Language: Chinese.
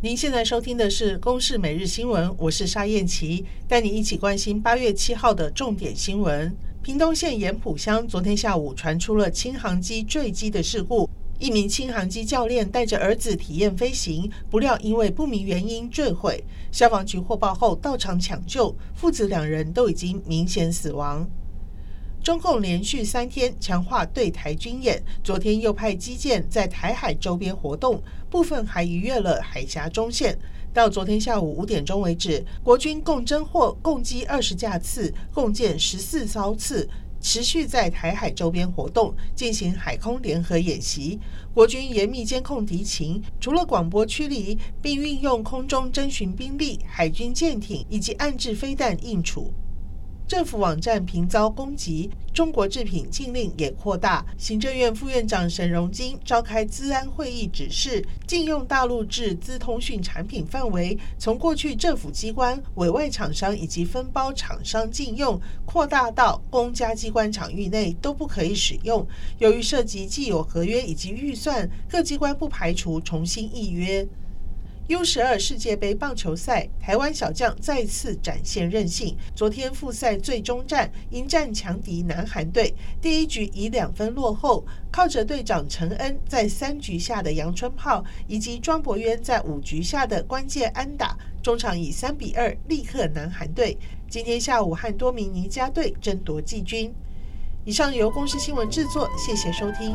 您现在收听的是《公视每日新闻》，我是沙燕琪，带你一起关心八月七号的重点新闻。屏东县盐埔乡昨天下午传出了轻航机坠机的事故，一名轻航机教练带着儿子体验飞行，不料因为不明原因坠毁。消防局获报后到场抢救，父子两人都已经明显死亡。中共连续三天强化对台军演，昨天又派机舰在台海周边活动，部分还逾越了海峡中线。到昨天下午五点钟为止，国军共侦获共机二十架次，共建十四艘次，持续在台海周边活动，进行海空联合演习。国军严密监控敌情，除了广播驱离，并运用空中侦巡兵力、海军舰艇以及岸置飞弹应处。政府网站频遭攻击，中国制品禁令也扩大。行政院副院长沈荣津召开资安会议，指示禁用大陆制资通讯产品范围，从过去政府机关、委外厂商以及分包厂商禁用，扩大到公家机关场域内都不可以使用。由于涉及既有合约以及预算，各机关不排除重新议约。U 十二世界杯棒球赛，台湾小将再次展现韧性。昨天复赛最终战，迎战强敌南韩队，第一局以两分落后，靠着队长陈恩在三局下的阳春炮，以及庄博渊在五局下的关键安打，中场以三比二力克南韩队。今天下午和多名尼加队争夺季军。以上由公司新闻制作，谢谢收听。